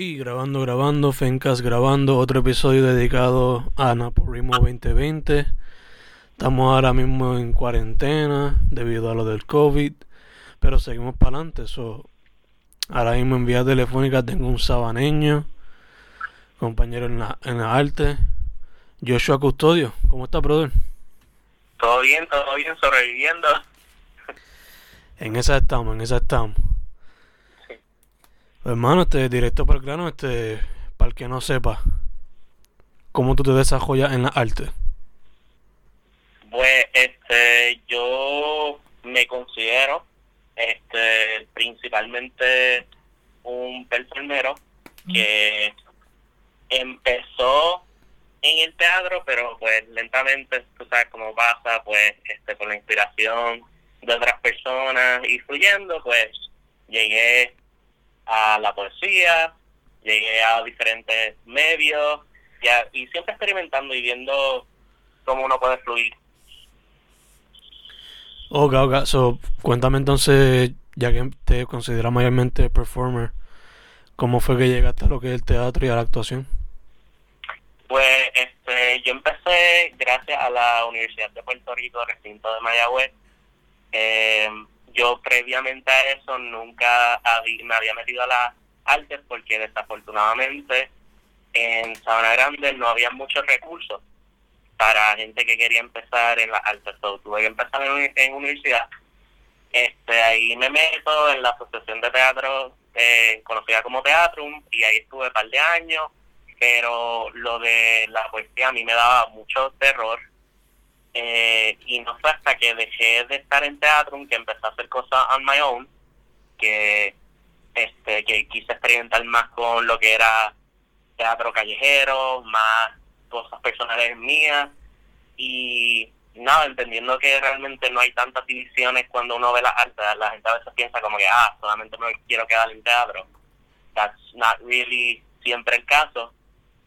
Y grabando, grabando, Fencas grabando otro episodio dedicado a Naporimo 2020. Estamos ahora mismo en cuarentena debido a lo del COVID, pero seguimos para adelante. ahora mismo en vía telefónica tengo un sabaneño, compañero en la, en la arte, Joshua Custodio. ¿Cómo está, brother? Todo bien, todo bien, sobreviviendo. En esa estamos, en esa estamos. Hermano, este, directo para el grano, este, para el que no sepa, ¿cómo tú te desarrollas en la arte? Pues, este, yo me considero, este, principalmente un performero que empezó en el teatro, pero pues lentamente, tú sabes cómo pasa, pues, este, con la inspiración de otras personas y fluyendo, pues, llegué a la poesía, llegué a diferentes medios y, siempre experimentando y viendo cómo uno puede fluir. Ok, ok. So, cuéntame entonces, ya que te consideras mayormente performer, ¿cómo fue que llegaste a lo que es el teatro y a la actuación? Pues este, yo empecé gracias a la Universidad de Puerto Rico, recinto de Mayagüez. Eh, yo previamente a eso nunca me había metido a las artes porque desafortunadamente en Sabana Grande no había muchos recursos para gente que quería empezar en las artes. tuve que empezar en, universidad. Este, ahí me meto en la Asociación de Teatro, eh, conocida como Teatrum, y ahí estuve un par de años, pero lo de la poesía a mí me daba mucho terror eh, y no fue hasta que dejé de estar en teatro que empecé a hacer cosas on my own, que este que quise experimentar más con lo que era teatro callejero, más cosas personales mías y nada, entendiendo que realmente no hay tantas divisiones cuando uno ve las artes, la gente a veces piensa como que, ah, solamente me quiero quedar en teatro. That's not really siempre el caso.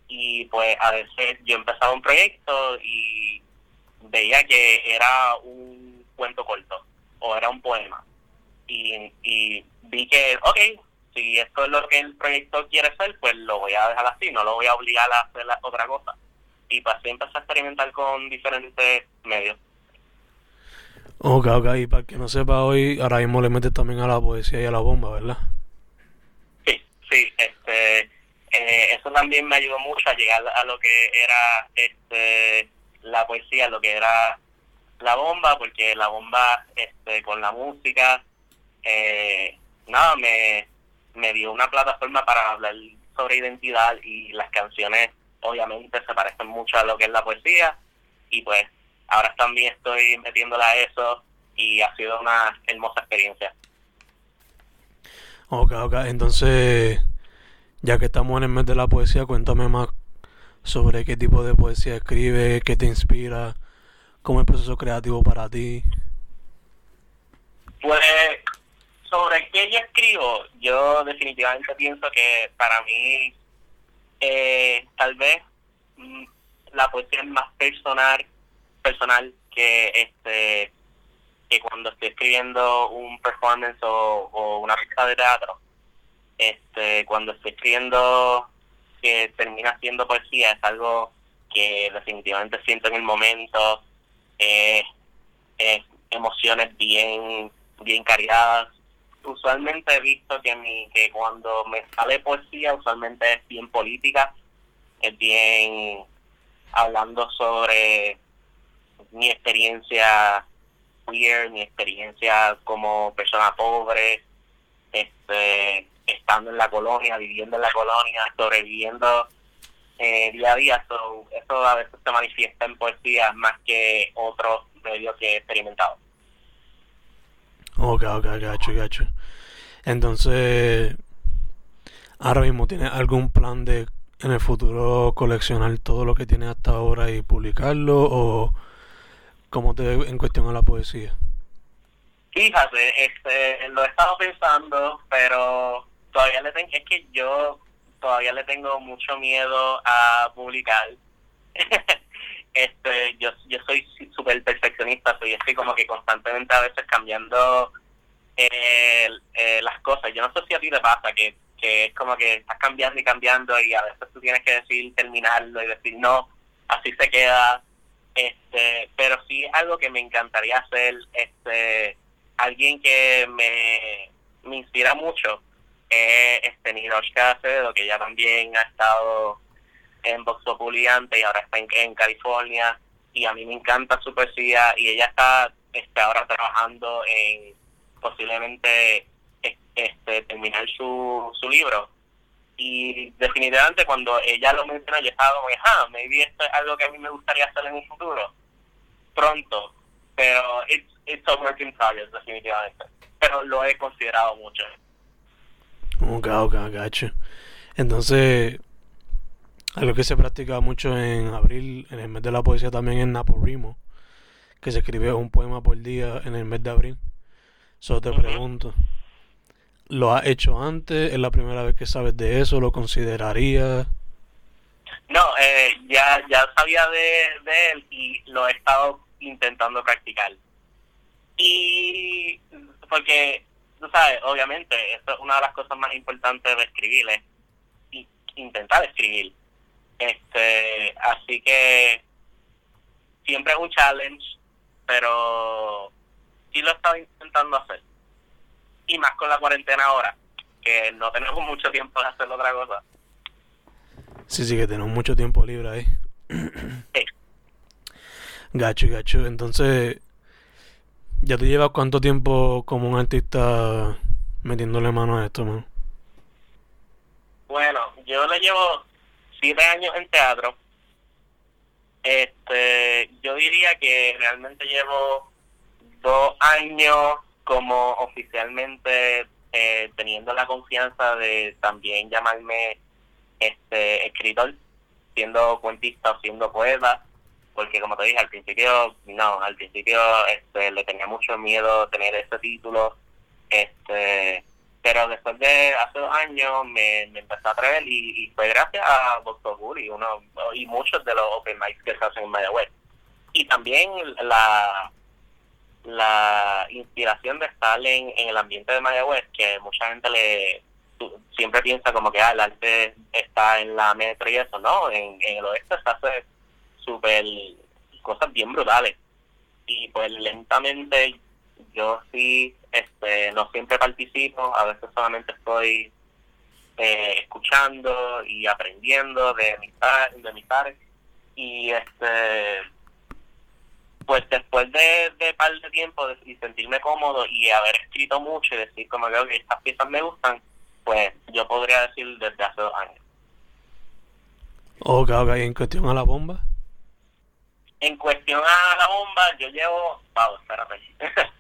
Y pues a veces yo empezaba un proyecto y veía que era un cuento corto o era un poema. Y, y vi que, ok, si esto es lo que el proyecto quiere ser, pues lo voy a dejar así, no lo voy a obligar a hacer otra cosa. Y pasé a empezar a experimentar con diferentes medios. Ok, ok, y para que no sepa hoy, ahora mismo le metes también a la poesía y a la bomba, ¿verdad? Sí, sí, este, eh, eso también me ayudó mucho a llegar a lo que era este la poesía, lo que era la bomba, porque la bomba este, con la música, eh, nada, me, me dio una plataforma para hablar sobre identidad y las canciones obviamente se parecen mucho a lo que es la poesía y pues ahora también estoy metiéndola a eso y ha sido una hermosa experiencia. Ok, ok, entonces ya que estamos en el mes de la poesía, cuéntame más sobre qué tipo de poesía escribe, qué te inspira, cómo es el proceso creativo para ti. Pues sobre qué yo escribo, yo definitivamente pienso que para mí eh, tal vez mm, la poesía es más personal, personal que este que cuando estoy escribiendo un performance o, o una pieza de teatro. Este, cuando estoy escribiendo que termina siendo poesía es algo que definitivamente siento en el momento, eh, emociones bien, bien cargadas. Usualmente he visto que, mi, que cuando me sale poesía, usualmente es bien política, es bien hablando sobre mi experiencia queer, mi experiencia como persona pobre, este estando en la colonia, viviendo en la colonia, sobreviviendo eh, día a día. eso a veces se manifiesta en poesía más que otros medios que he experimentado. Ok, ok, gacho, gacho. Entonces, ahora mismo, ¿tienes algún plan de en el futuro coleccionar todo lo que tienes hasta ahora y publicarlo? ¿O cómo te en cuestión a la poesía? Fíjate, este, lo he estado pensando, pero todavía le tengo, es que yo todavía le tengo mucho miedo a publicar. este, yo, yo soy súper perfeccionista, soy estoy como que constantemente a veces cambiando eh, eh, las cosas. Yo no sé si a ti te pasa que, que es como que estás cambiando y cambiando y a veces tú tienes que decir terminarlo y decir no, así se queda. Este, pero sí algo que me encantaría hacer, este, alguien que me, me inspira mucho es este Niroshka Acevedo, que ya también ha estado en Vox Populi y ahora está en, California y a mí me encanta su poesía y ella está este, ahora trabajando en posiblemente este, terminar su, su libro. Y definitivamente cuando ella lo mencionó, yo estaba como, ah, maybe esto es algo que a mí me gustaría hacer en un futuro, pronto. Pero it's, it's a work in definitivamente. Pero lo he considerado mucho. Ok, ok, gacho. Entonces, algo que se practica mucho en abril, en el mes de la poesía también es Naporimo, que se escribe un poema por día en el mes de abril. Solo te pregunto, ¿Lo has hecho antes? ¿Es la primera vez que sabes de eso? ¿Lo considerarías? No, eh, ya, ya sabía de, él y lo he estado intentando practicar. Y porque, tú sabes, obviamente, esto es una de las cosas más importantes de escribir, es intentar escribir. Este, así que siempre es un challenge, pero sí lo he estado intentando hacer y más con la cuarentena ahora, que no tenemos mucho tiempo de hacer otra cosa. Sí, sí, que tenemos mucho tiempo libre ahí. Sí. Gacho, gacho. Entonces, ¿ya te llevas cuánto tiempo como un artista metiéndole mano a esto, man? Bueno, yo le llevo siete años en teatro. Este, yo diría que realmente llevo dos años como oficialmente eh, teniendo la confianza de también llamarme este escritor, siendo cuentista o siendo poeta, porque como te dije al principio, no, al principio este, le tenía mucho miedo tener ese título, este pero después de hace dos años me, me empecé a atrever y, fue gracias a Doctor Guri uno y muchos de los open mics que se hacen en Mayagüez. Y también la la inspiración de estar en, el ambiente de Mayagüez, que mucha gente le siempre piensa como que ah, el arte está en la metro y eso, no, en, el oeste se hace súper cosas bien brutales. Y pues lentamente yo sí, este, no siempre participo, a veces solamente estoy eh, escuchando y aprendiendo de mis, de mis pares. Y este pues después de, de par de tiempo y sentirme cómodo y haber escrito mucho y decir como que estas piezas me gustan, pues yo podría decir desde hace dos años. Ok, ok, en cuestión a la bomba. En cuestión a la bomba, yo llevo, wow, espérate.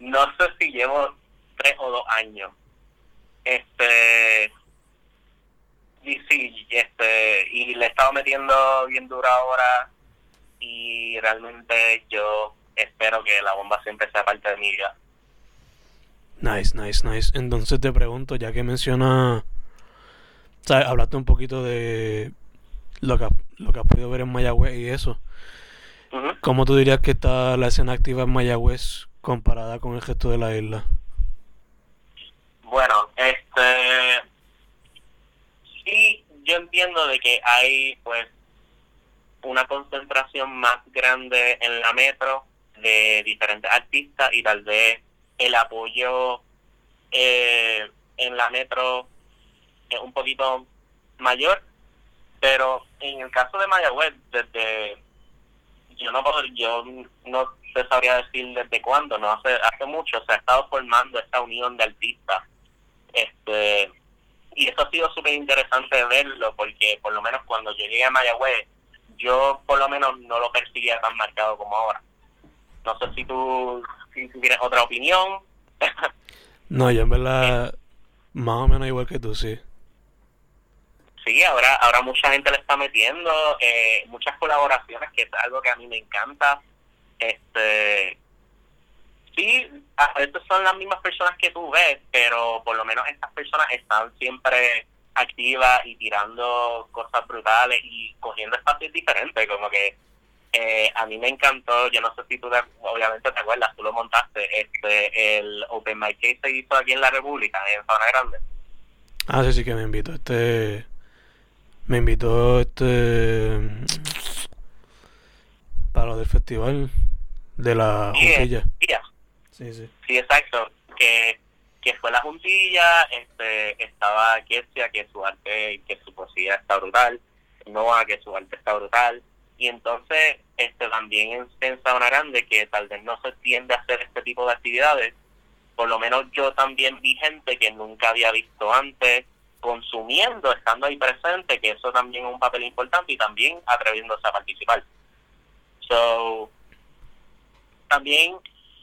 no sé si llevo tres o dos años. Este, y sí, este, y le he estado metiendo bien duro ahora y realmente yo espero que la bomba siempre sea parte de mi vida. Nice, nice, nice. Entonces te pregunto, ya que menciona, ¿sabes? Hablaste un poquito de lo que, lo que has podido ver en Mayagüez y eso. ¿Cómo tú dirías que está la escena activa en Mayagüez comparada con el resto de la isla? Bueno, este sí, yo entiendo de que hay pues una concentración más grande en la metro de diferentes artistas y tal vez el apoyo eh, en la metro es un poquito mayor pero en el caso de Mayagüez desde yo no yo no te sabría decir desde cuándo no hace hace mucho se ha estado formando esta unión de artistas este y eso ha sido súper interesante verlo porque por lo menos cuando yo llegué a Mayagüez yo por lo menos no lo percibía tan marcado como ahora. No sé si tú, si tienes otra opinión. no, yo en verdad, más o menos igual que tú, sí. Sí, ahora, ahora mucha gente le está metiendo, eh, muchas colaboraciones, que es algo que a mí me encanta. Este, sí, a veces son las mismas personas que tú ves, pero por lo menos estas personas están siempre activa y tirando cosas brutales y cogiendo espacios diferentes, como que eh, a mí me encantó, yo no sé si tú obviamente te acuerdas, tú lo montaste, este el Open Mic que se hizo aquí en la República, en Zona Grande. Ah, sí, sí que me invitó este... Me invitó este... Para lo del festival de la juntilla. Sí, sí. Sí, exacto. Que, que fue la juntilla, este, estaba Kessia, que su arte, que su poesía está brutal, Noah, que su arte está brutal, y entonces este también en, en Sabana Grande, que tal vez no se tiende a hacer este tipo de actividades, por lo menos yo también vi gente que nunca había visto antes consumiendo, estando ahí presente, que eso también es un papel importante y también atreviéndose a participar. So, también,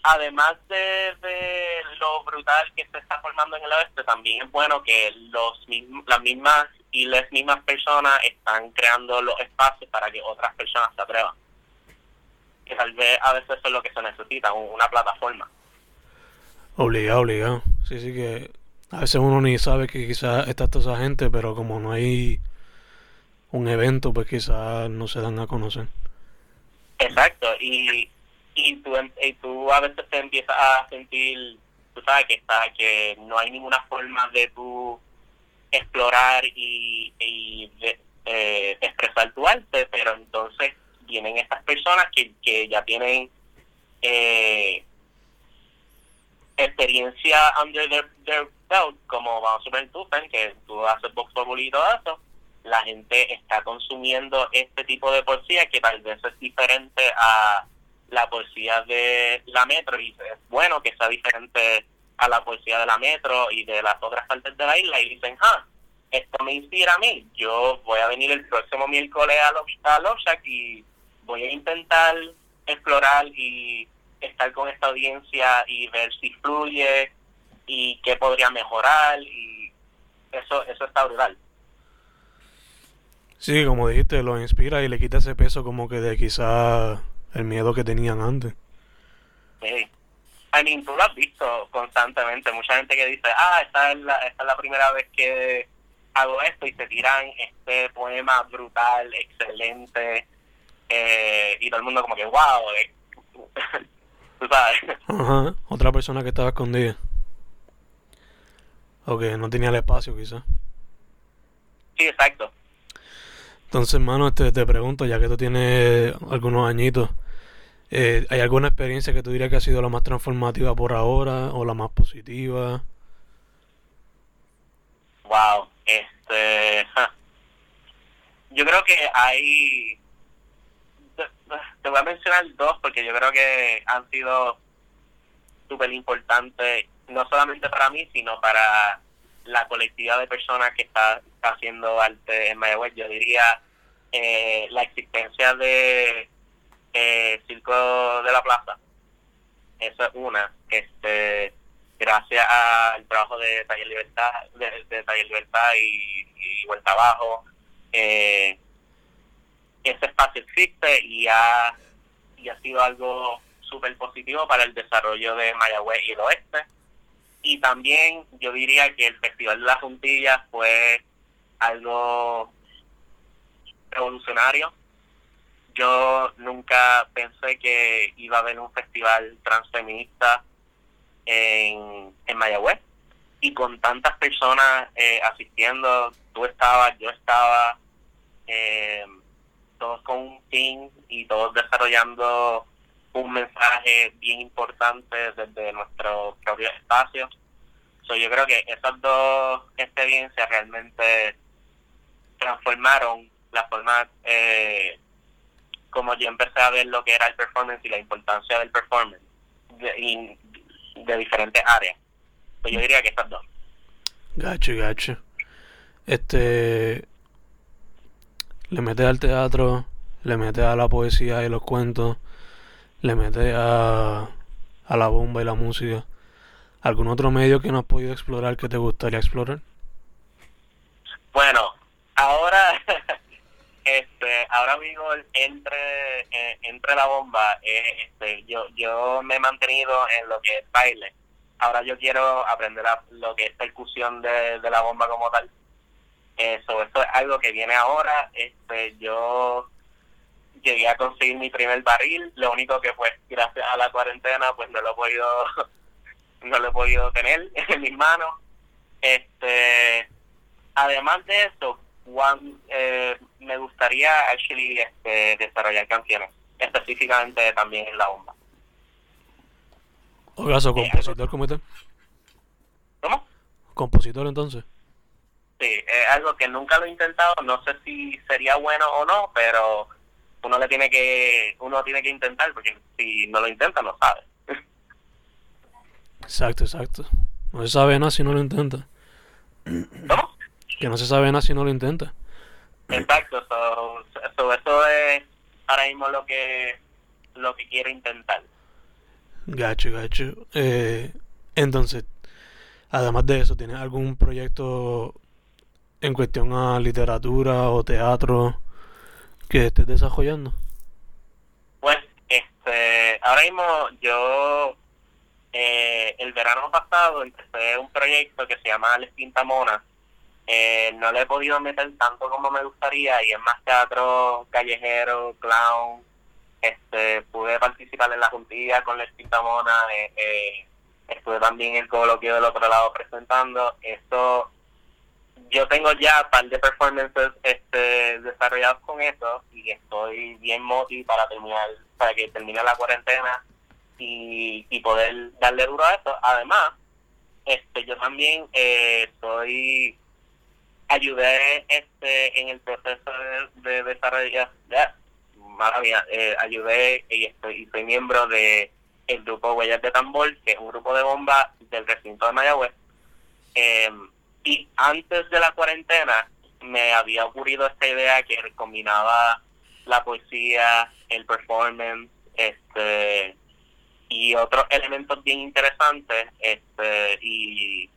además de, lo brutal que se está formando en el oeste, también es bueno que los las mismas y las mismas personas están creando los espacios para que otras personas se atrevan. Que tal vez a veces eso es lo que se necesita, una plataforma. Obligado, obligado. Sí, sí que a veces uno ni sabe que quizás está toda esa gente, pero como no hay un evento, pues quizás no se dan a conocer. Exacto, y, y, tú, y tú a veces te empiezas a sentir, tú sabes que está, que no hay ninguna forma de tú explorar y, y eh, expresar tu arte, pero entonces vienen estas personas que, que ya tienen eh, experiencia under their, their belt, como vamos a ver tú, que tú haces box y todo eso, la gente está consumiendo este tipo de poesía que tal vez es diferente a la poesía de la metro y es bueno que sea diferente a la poesía de la metro y de las otras partes de la isla y dicen, ah, esto me inspira a mí, yo voy a venir el próximo miércoles a, a Loshak y voy a intentar explorar y estar con esta audiencia y ver si fluye y qué podría mejorar y eso eso está brutal. Sí, como dijiste, lo inspira y le quita ese peso como que de quizá el miedo que tenían antes. Sí. I mean, tú lo has visto constantemente. Mucha gente que dice, ah, esta es la, esta es la primera vez que hago esto y se tiran este poema brutal, excelente. Eh, y todo el mundo como que, wow, eh, Ajá, otra persona que estaba escondida. O que no tenía el espacio, quizás. Sí, exacto. Entonces, hermano, este, te pregunto, ya que tú tienes algunos añitos, eh, ¿hay alguna experiencia que tú dirías que ha sido la más transformativa por ahora o la más positiva? Wow, este. Yo creo que hay te voy a mencionar dos porque yo creo que han sido súper importantes, no solamente para mí, sino para la colectividad de personas que está, haciendo arte en Mayagüez. Yo diría eh, la existencia de eh, Circo de la Plaza. Eso es una. este Gracias al trabajo de Taller Libertad, de, Taller Libertad y, y Vuelta Abajo, eh, ese espacio existe y ha, y ha sido algo súper positivo para el desarrollo de Mayagüez y el oeste. Y también yo diría que el Festival de la Juntilla fue algo revolucionario. Yo nunca pensé que iba a haber un festival transfeminista en, en Mayagüez. Y con tantas personas eh, asistiendo, tú estabas, yo estaba, eh, todos con un team y todos desarrollando un mensaje bien importante desde nuestro propio espacio. So, yo creo que esas dos experiencias realmente transformaron la forma eh, como yo empecé a ver lo que era el performance y la importancia del performance de, de diferentes áreas. So, yo diría que esas dos. Gacho, gacho. Este, le metes al teatro, le metes a la poesía y los cuentos, le metes a, a la bomba y la música. ¿Algún otro medio que no has podido explorar que te gustaría explorar? Bueno, ahora, este, ahora mismo entre, eh, entre la bomba, eh, este, yo, yo me he mantenido en lo que es baile. Ahora yo quiero aprender lo que es percusión de, de la bomba como tal eso, esto es algo que viene ahora. Este, yo llegué a conseguir mi primer barril, lo único que pues gracias a la cuarentena pues no lo he podido no lo he podido tener en mis manos. Este, además de eso, eh, me gustaría actually este, desarrollar canciones, específicamente también en la bomba. ¿O caso compositor como tal? ¿Cómo? ¿Compositor entonces? Sí, es algo que nunca lo he intentado, no sé si sería bueno o no, pero uno le tiene que uno tiene que intentar porque si no lo intenta no sabe. Exacto, exacto. No se sabe nada si no lo intenta. ¿Cómo? Que no se sabe nada si no lo intenta. Exacto, so, eso es ahora mismo lo que lo que quiero intentar. Gacho, gacho. Eh, entonces, además de eso, ¿tienes algún proyecto en cuestión a literatura o teatro que estés desarrollando? Pues, este, ahora mismo yo eh, el verano pasado empecé un proyecto que se llama Les Pintamona. Eh, no le he podido meter tanto como me gustaría y es más teatro callejero, clown. Este, pude participar en la juntilla con Les Pintamona. Eh, eh, estuve también en el coloquio del otro lado presentando. Esto, yo tengo ya un par de performances este, desarrollados con eso y estoy bien motivado para terminar, para que termine la cuarentena y, y poder darle duro a eso. Además, este yo también eh, soy ayudé este en el proceso de, desarrollo ya, maravilla eh, ayudé y estoy y soy miembro de el grupo Huellas de Tambor que es un grupo de bomba del recinto de Mayagüez eh, y antes de la cuarentena me había ocurrido esta idea que combinaba la poesía el performance este y otros elementos bien interesantes este y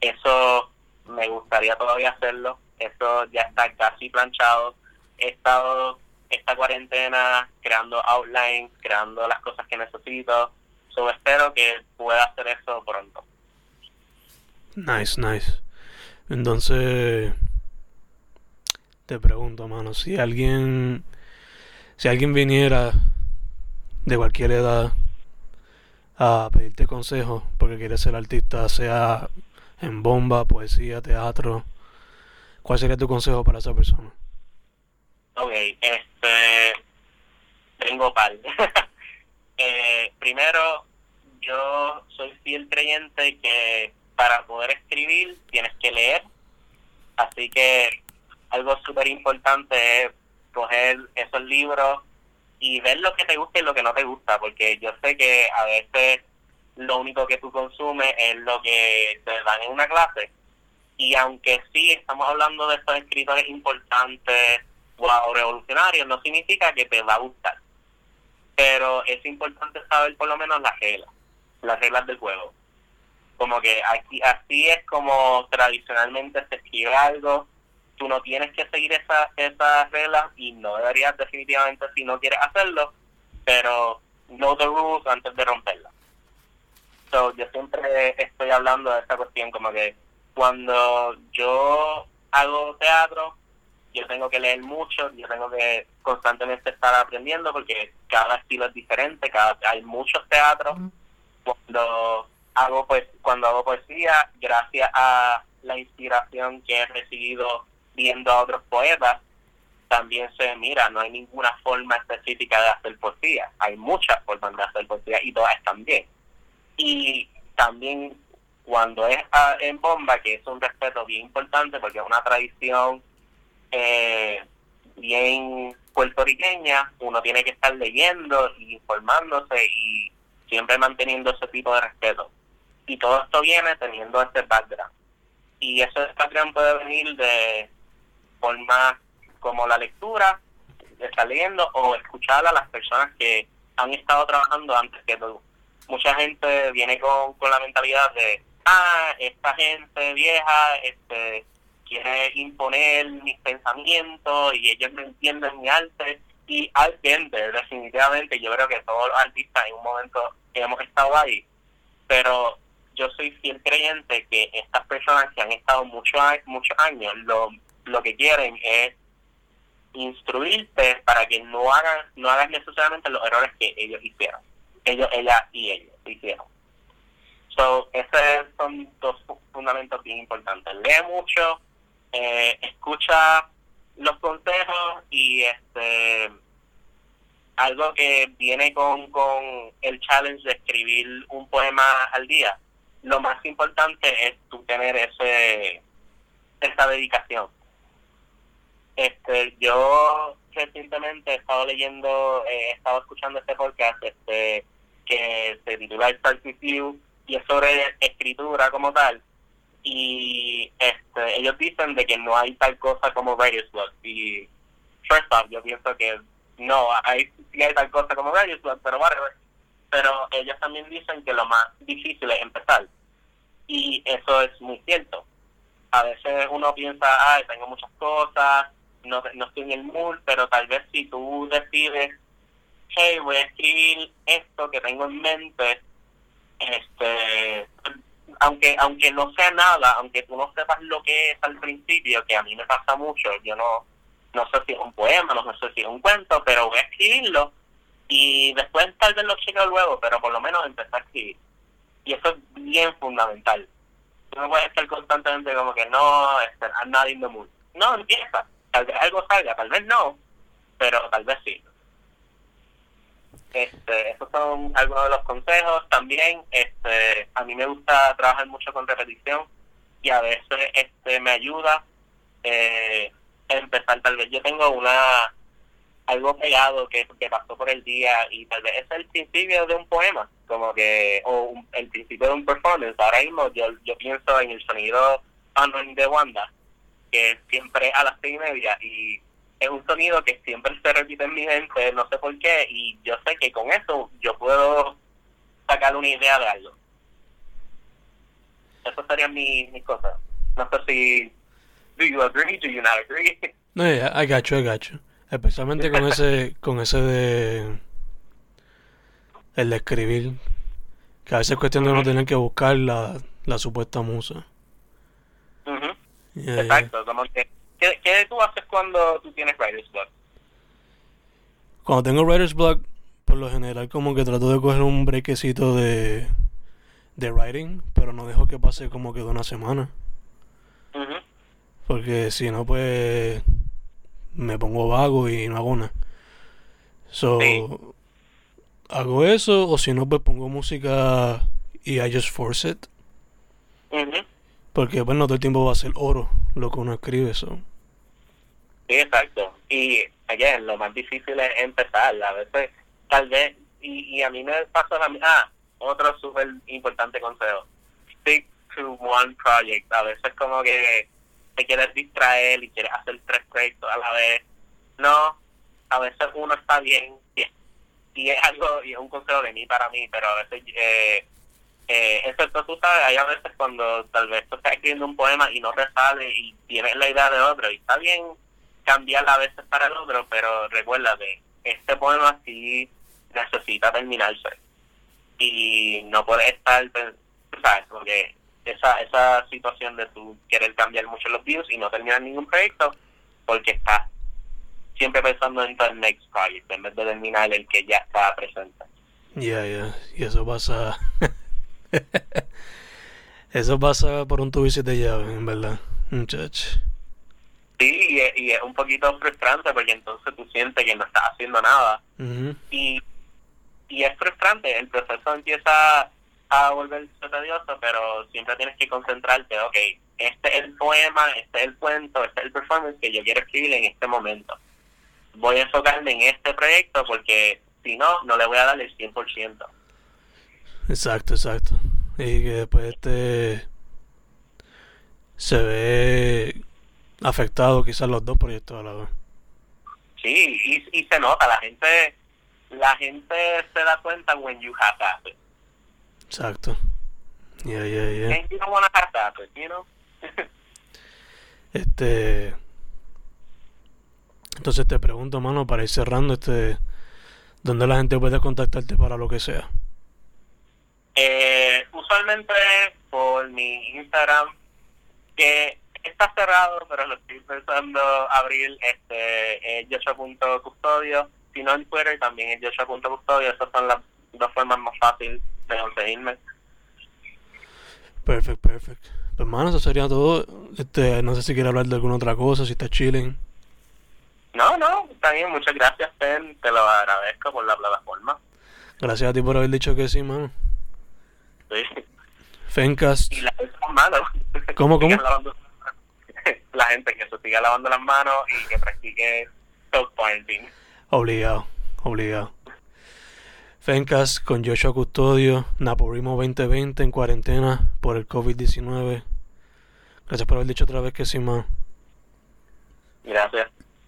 eso me gustaría todavía hacerlo. Eso ya está casi planchado. He estado esta cuarentena creando outlines creando las cosas que necesito. So espero que pueda hacer eso pronto. Nice nice entonces te pregunto mano si alguien si alguien viniera de cualquier edad a pedirte consejo porque quieres ser artista, sea en bomba, poesía, teatro, ¿cuál sería tu consejo para esa persona? Ok, este, tengo par. eh, primero, yo soy fiel creyente que para poder escribir tienes que leer, así que algo súper importante es coger esos libros y ver lo que te gusta y lo que no te gusta, porque yo sé que a veces lo único que tú consumes es lo que te dan en una clase. Y aunque sí estamos hablando de estos escritores importantes o revolucionarios, no significa que te va a gustar. Pero es importante saber por lo menos las reglas, las reglas del juego. Como que aquí así es como tradicionalmente se escribe algo, tú no tienes que seguir esas esa reglas y no deberías definitivamente si no quieres hacerlo, pero no the rules antes de romperlas. So, yo siempre estoy hablando de esta cuestión como que cuando yo hago teatro, yo tengo que leer mucho, yo tengo que constantemente estar aprendiendo porque cada estilo es diferente, cada hay muchos teatros. Cuando hago pues cuando hago poesía, gracias a la inspiración que he recibido viendo a otros poetas, también se mira, no hay ninguna forma específica de hacer poesía, hay muchas formas de hacer poesía y todas están bien. Y también cuando es en bomba, que es un respeto bien importante porque es una tradición eh, bien puertorriqueña, uno tiene que estar leyendo y informándose y siempre manteniendo ese tipo de respeto. Y todo esto viene teniendo este background. Y ese background puede venir de formas como la lectura, estar leyendo o escuchar a las personas que han estado trabajando antes que tú. Mucha gente viene con, con la mentalidad de, ah, esta gente vieja este quiere imponer mis pensamientos y ellos no entienden mi arte. Y al definitivamente, yo creo que todos los artistas en un momento hemos estado ahí. Pero yo soy fiel creyente que estas personas que han estado muchos muchos años, lo lo que quieren es instruirte para que no hagan no hagas necesariamente los errores que ellos hicieron. Ellos ella y ellos hicieron. So esos son dos fundamentos bien importantes. Lee mucho eh, escucha los consejos y este algo que viene con, con el challenge de escribir un poema al día. Lo más importante es tú tener ese esa dedicación. Este, yo recientemente he estado leyendo, eh, he estado escuchando este podcast este, que se titula Start With You y es sobre escritura como tal. Y este, ellos dicen de que no hay tal cosa como writer's block. Y first off, yo pienso que no, hay, sí hay tal cosa como writer's block, pero whatever. Pero ellos también dicen que lo más difícil es empezar. Y eso es muy cierto. A veces uno piensa, ay, tengo muchas cosas, no, no estoy en el mood, pero tal vez si tú decides hey, voy a escribir esto que tengo en mente, este, aunque aunque no sea nada, aunque tú no sepas lo que es al principio, que a mí me pasa mucho, yo no no sé si es un poema, no sé si es un cuento, pero voy a escribirlo y después tal vez lo chequeo luego, pero por lo menos empezar a. Y eso es bien fundamental. Tú no puedes estar constantemente como que no, este, I'm not in the mood. No, empieza. Tal vez algo salga, tal vez no, pero tal vez sí. Este, esos son algunos de los consejos. También, este, a mí me gusta trabajar mucho con repetición y a veces este me ayuda eh, empezar. Tal vez yo tengo una algo pegado que, que pasó por el día y tal vez es el principio de un poema, como que o el principio de un performance. Ahora mismo yo, yo pienso en el sonido de Wanda, que siempre a las seis y media y es un sonido que siempre se repite en mi mente, no sé por qué, y yo sé que con eso yo puedo sacar una idea de algo. Eso serían mis, mis cosas. No sé si... Do you agree? Do you not agree? No, yeah, I got you, I got you. Especialmente con ese, con ese de... El de escribir. Que a veces es cuestión de no tener que buscar la, la supuesta musa. Exacto, como que ¿Qué, ¿Qué, tú haces cuando tú tienes writer's block? Cuando tengo writer's block, por lo general como que trato de coger un brequecito de, de writing, pero no dejo que pase como que de una semana. Porque si no, pues me pongo vago y no hago nada. So, hago eso, o si no, pues pongo música y I just force it. Porque, bueno, todo el tiempo va a ser oro lo que uno escribe. eso Sí, exacto. Y, again, lo más difícil es empezar. A veces, tal vez, y, y a mí me pasa la Ah, otro súper importante consejo. Stick to one project. A veces como que te quieres distraer y quieres hacer tres proyectos a la vez. No, a veces uno está bien y es algo, y es un consejo de mí para mí, pero a veces, eh, eh, excepto tú sabes, hay a veces cuando tal vez tú estás escribiendo un poema y no te sale y tienes la idea de otro y está bien cambiar a veces para el otro, pero recuerda que este poema sí necesita terminarse y no puede estar, pues, ¿sabes? Porque esa, esa situación de tú querer cambiar mucho los views y no terminar ningún proyecto porque estás siempre pensando en el next project en vez de terminar el que ya está presente. Ya, ya, y eso pasa. eso pasa por un tubo de llave, en verdad, muchacho. Sí, y, es un poquito frustrante porque entonces tú sientes que no estás haciendo nada. y, y es frustrante, el proceso empieza a volverse tedioso, pero siempre tienes que concentrarte, ok, este es el poema, este es el cuento, este es el performance que yo quiero escribir en este momento. Voy a enfocarme en este proyecto porque si no, no le voy a dar el 100%. Exacto, exacto. Y que después este se ve afectado quizás los dos proyectos a la vez. Sí, y, y se nota, la gente la gente se da cuenta when you have that. Exacto. Yeah, yeah, yeah. And you don't want to have that, you know? este entonces te pregunto, mano, para ir cerrando, este ¿dónde la gente puede contactarte para lo que sea? Eh, usualmente por mi Instagram, que está cerrado, pero lo estoy pensando abrir este eh, Joshua.custodio. Si no en Twitter, también es Joshua.custodio. Esas son las dos formas más fáciles de conseguirme. Perfecto, perfecto. Pues, hermano, eso sería todo. Este, no sé si quiere hablar de alguna otra cosa, si está chilling. No, no, está bien, muchas gracias, Pen. Te lo agradezco por la plataforma. Gracias a ti por haber dicho que sí, mano. Sí. Fencast. Y la manos. ¿Cómo, cómo? La gente que se siga lavando las manos y que practique self quarantine. Obligado, obligado. Fencast con Joshua Custodio, Naporismo 2020 en cuarentena por el COVID-19. Gracias por haber dicho otra vez que sí, mano. Gracias.